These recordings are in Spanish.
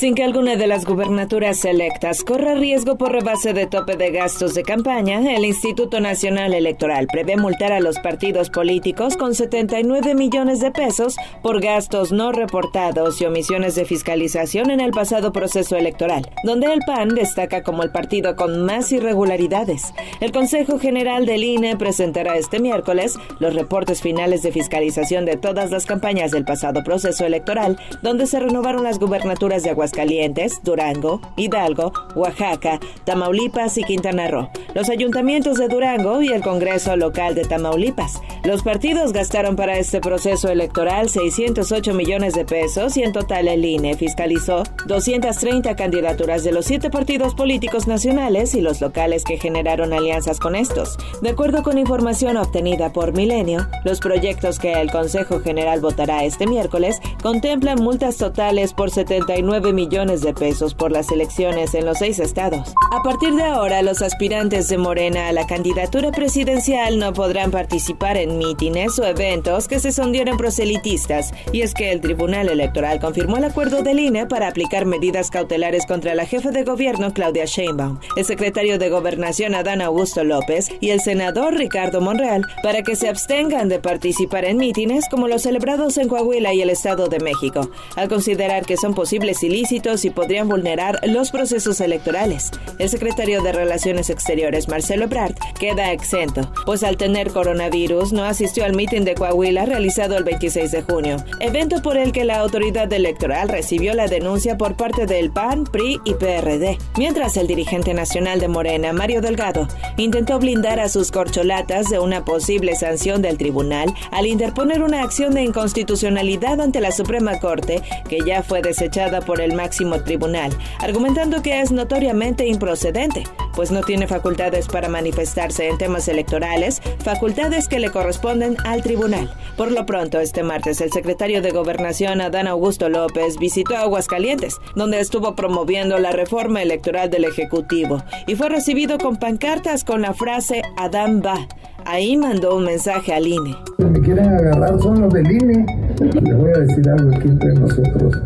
sin que alguna de las gubernaturas electas corra riesgo por rebase de tope de gastos de campaña, el Instituto Nacional Electoral prevé multar a los partidos políticos con 79 millones de pesos por gastos no reportados y omisiones de fiscalización en el pasado proceso electoral, donde el PAN destaca como el partido con más irregularidades. El Consejo General del INE presentará este miércoles los reportes finales de fiscalización de todas las campañas del pasado proceso electoral, donde se renovaron las gubernaturas de Aguascalientes Calientes, Durango, Hidalgo, Oaxaca, Tamaulipas y Quintana Roo, los ayuntamientos de Durango y el Congreso local de Tamaulipas. Los partidos gastaron para este proceso electoral 608 millones de pesos y en total el INE fiscalizó 230 candidaturas de los siete partidos políticos nacionales y los locales que generaron alianzas con estos. De acuerdo con información obtenida por Milenio, los proyectos que el Consejo General votará este miércoles contemplan multas totales por 79 millones millones de pesos por las elecciones en los seis estados. A partir de ahora, los aspirantes de Morena a la candidatura presidencial no podrán participar en mítines o eventos que se sondieran proselitistas, y es que el Tribunal Electoral confirmó el acuerdo del INE para aplicar medidas cautelares contra la jefa de gobierno Claudia Sheinbaum, el secretario de Gobernación Adán Augusto López y el senador Ricardo Monreal para que se abstengan de participar en mítines como los celebrados en Coahuila y el Estado de México, al considerar que son posibles ilícitos y podrían vulnerar los procesos electorales. El secretario de Relaciones Exteriores, Marcelo Ebrard, queda exento, pues al tener coronavirus no asistió al mitin de Coahuila realizado el 26 de junio, evento por el que la autoridad electoral recibió la denuncia por parte del PAN, PRI y PRD. Mientras el dirigente nacional de Morena, Mario Delgado, intentó blindar a sus corcholatas de una posible sanción del tribunal al interponer una acción de inconstitucionalidad ante la Suprema Corte que ya fue desechada por el máximo tribunal, argumentando que es notoriamente improcedente, pues no tiene facultades para manifestarse en temas electorales, facultades que le corresponden al tribunal. Por lo pronto, este martes, el secretario de Gobernación, Adán Augusto López, visitó Aguascalientes, donde estuvo promoviendo la reforma electoral del Ejecutivo, y fue recibido con pancartas con la frase Adán va. Ahí mandó un mensaje al INE. Me quieren agarrar son los del INE. Les voy a decir algo aquí entre nosotros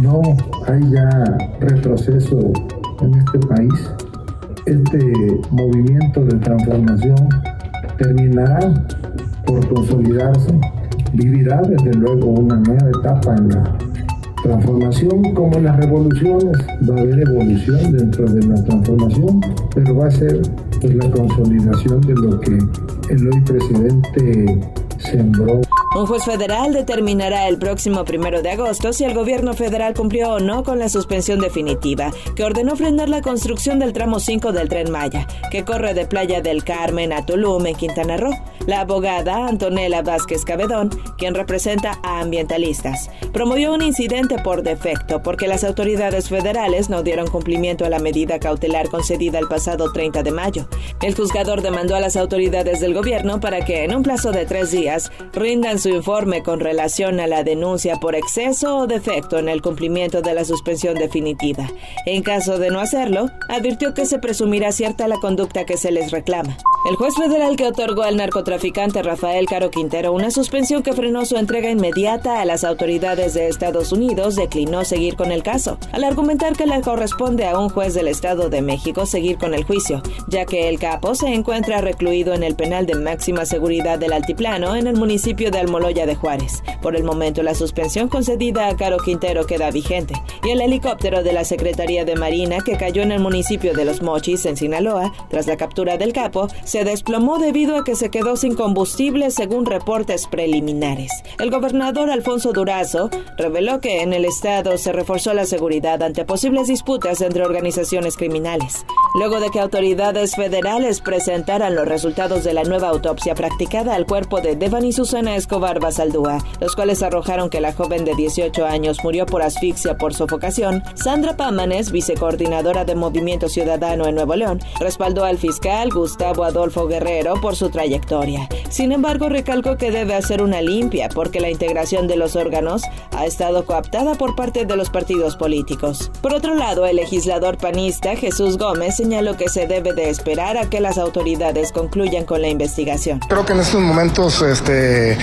no hay ya retroceso en este país. Este movimiento de transformación terminará por consolidarse, vivirá desde luego una nueva etapa en la transformación como en las revoluciones, va a haber evolución dentro de la transformación, pero va a ser pues, la consolidación de lo que el hoy presidente sembró. Un juez federal determinará el próximo primero de agosto si el gobierno federal cumplió o no con la suspensión definitiva, que ordenó frenar la construcción del tramo 5 del tren Maya, que corre de Playa del Carmen a Tulum, en Quintana Roo. La abogada Antonella Vázquez Cabedón, quien representa a ambientalistas, promovió un incidente por defecto porque las autoridades federales no dieron cumplimiento a la medida cautelar concedida el pasado 30 de mayo. El juzgador demandó a las autoridades del gobierno para que, en un plazo de tres días, rindan su informe con relación a la denuncia por exceso o defecto en el cumplimiento de la suspensión definitiva. En caso de no hacerlo, advirtió que se presumirá cierta la conducta que se les reclama. El juez federal que otorgó al narcotraficante Rafael Caro Quintero una suspensión que frenó su entrega inmediata a las autoridades de Estados Unidos declinó seguir con el caso, al argumentar que le corresponde a un juez del Estado de México seguir con el juicio, ya que el capo se encuentra recluido en el penal de máxima seguridad del Altiplano en el municipio de Moloya de Juárez. Por el momento, la suspensión concedida a Caro Quintero queda vigente y el helicóptero de la Secretaría de Marina que cayó en el municipio de Los Mochis, en Sinaloa, tras la captura del capo, se desplomó debido a que se quedó sin combustible según reportes preliminares. El gobernador Alfonso Durazo reveló que en el estado se reforzó la seguridad ante posibles disputas entre organizaciones criminales. Luego de que autoridades federales presentaran los resultados de la nueva autopsia practicada al cuerpo de Devani Susana Escobar, Barba Saldúa, los cuales arrojaron que la joven de 18 años murió por asfixia por sofocación, Sandra Pámanes, vicecoordinadora de Movimiento Ciudadano en Nuevo León, respaldó al fiscal Gustavo Adolfo Adolfo Guerrero por su trayectoria. Sin embargo, recalcó que debe hacer una limpia porque la integración de los órganos ha estado coaptada por parte de los partidos políticos. Por otro lado, el legislador panista Jesús Gómez señaló que se debe de esperar a que las autoridades concluyan con la investigación. Creo que en estos momentos este,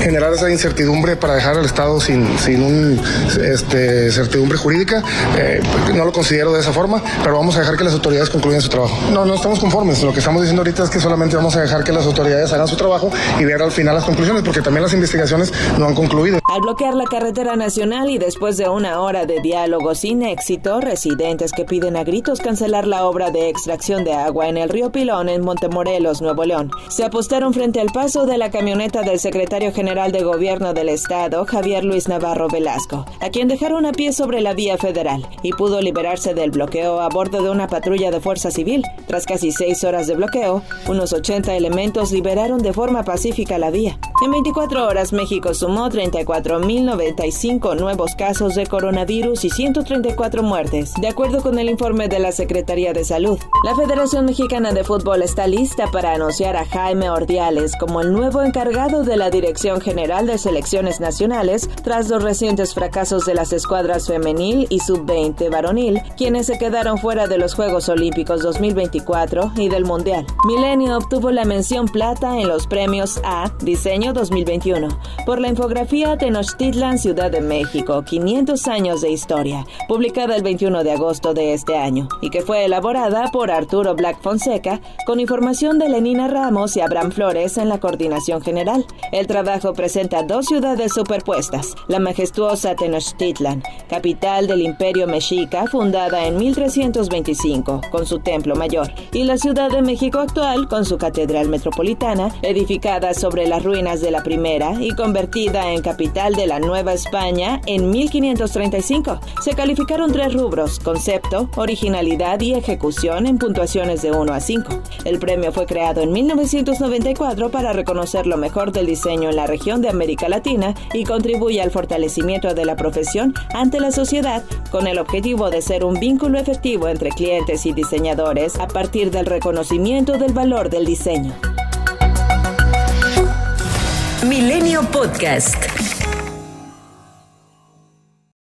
generar esa incertidumbre para dejar al Estado sin, sin un este, certidumbre jurídica, eh, no lo considero de esa forma, pero vamos a dejar que las autoridades concluyan su trabajo. No, no estamos conformes. Lo que estamos diciendo ahorita es que solamente vamos a dejar que las autoridades hagan su trabajo y ver al final las conclusiones, porque también las investigaciones no han concluido. Al bloquear la carretera nacional y después de una hora de diálogo sin éxito, residentes que piden a gritos cancelar la obra de extracción de agua en el río Pilón en Montemorelos, Nuevo León, se apostaron frente al paso de la camioneta del secretario general de gobierno del estado, Javier Luis Navarro Velasco, a quien dejaron a pie sobre la vía federal y pudo liberarse del bloqueo a bordo de una patrulla de fuerza civil. Tras casi seis horas de bloqueo, unos 80 elementos liberaron de forma pacífica la vía. En 24 horas, México sumó 34.095 nuevos casos de coronavirus y 134 muertes, de acuerdo con el informe de la Secretaría de Salud. La Federación Mexicana de Fútbol está lista para anunciar a Jaime Ordiales como el nuevo encargado de la Dirección General de Selecciones Nacionales tras los recientes fracasos de las escuadras femenil y sub-20 varonil, quienes se quedaron fuera de los Juegos Olímpicos 2024 y del Mundial. Milenio obtuvo la mención plata en los premios A Diseño 2021 por la infografía Tenochtitlan, Ciudad de México, 500 años de historia, publicada el 21 de agosto de este año, y que fue elaborada por Arturo Black Fonseca con información de Lenina Ramos y Abraham Flores en la coordinación general. El trabajo presenta dos ciudades superpuestas, la majestuosa Tenochtitlan, capital del imperio mexica fundada en 1325, con su templo mayor, y la Ciudad de México actual con su catedral metropolitana, edificada sobre las ruinas de la primera y convertida en capital de la Nueva España en 1535. Se calificaron tres rubros, concepto, originalidad y ejecución en puntuaciones de 1 a 5. El premio fue creado en 1994 para reconocer lo mejor del diseño en la región de América Latina y contribuye al fortalecimiento de la profesión ante la sociedad con el objetivo de ser un vínculo efectivo entre clientes y diseñadores a partir del reconocimiento del valor del diseño. Milenio Podcast.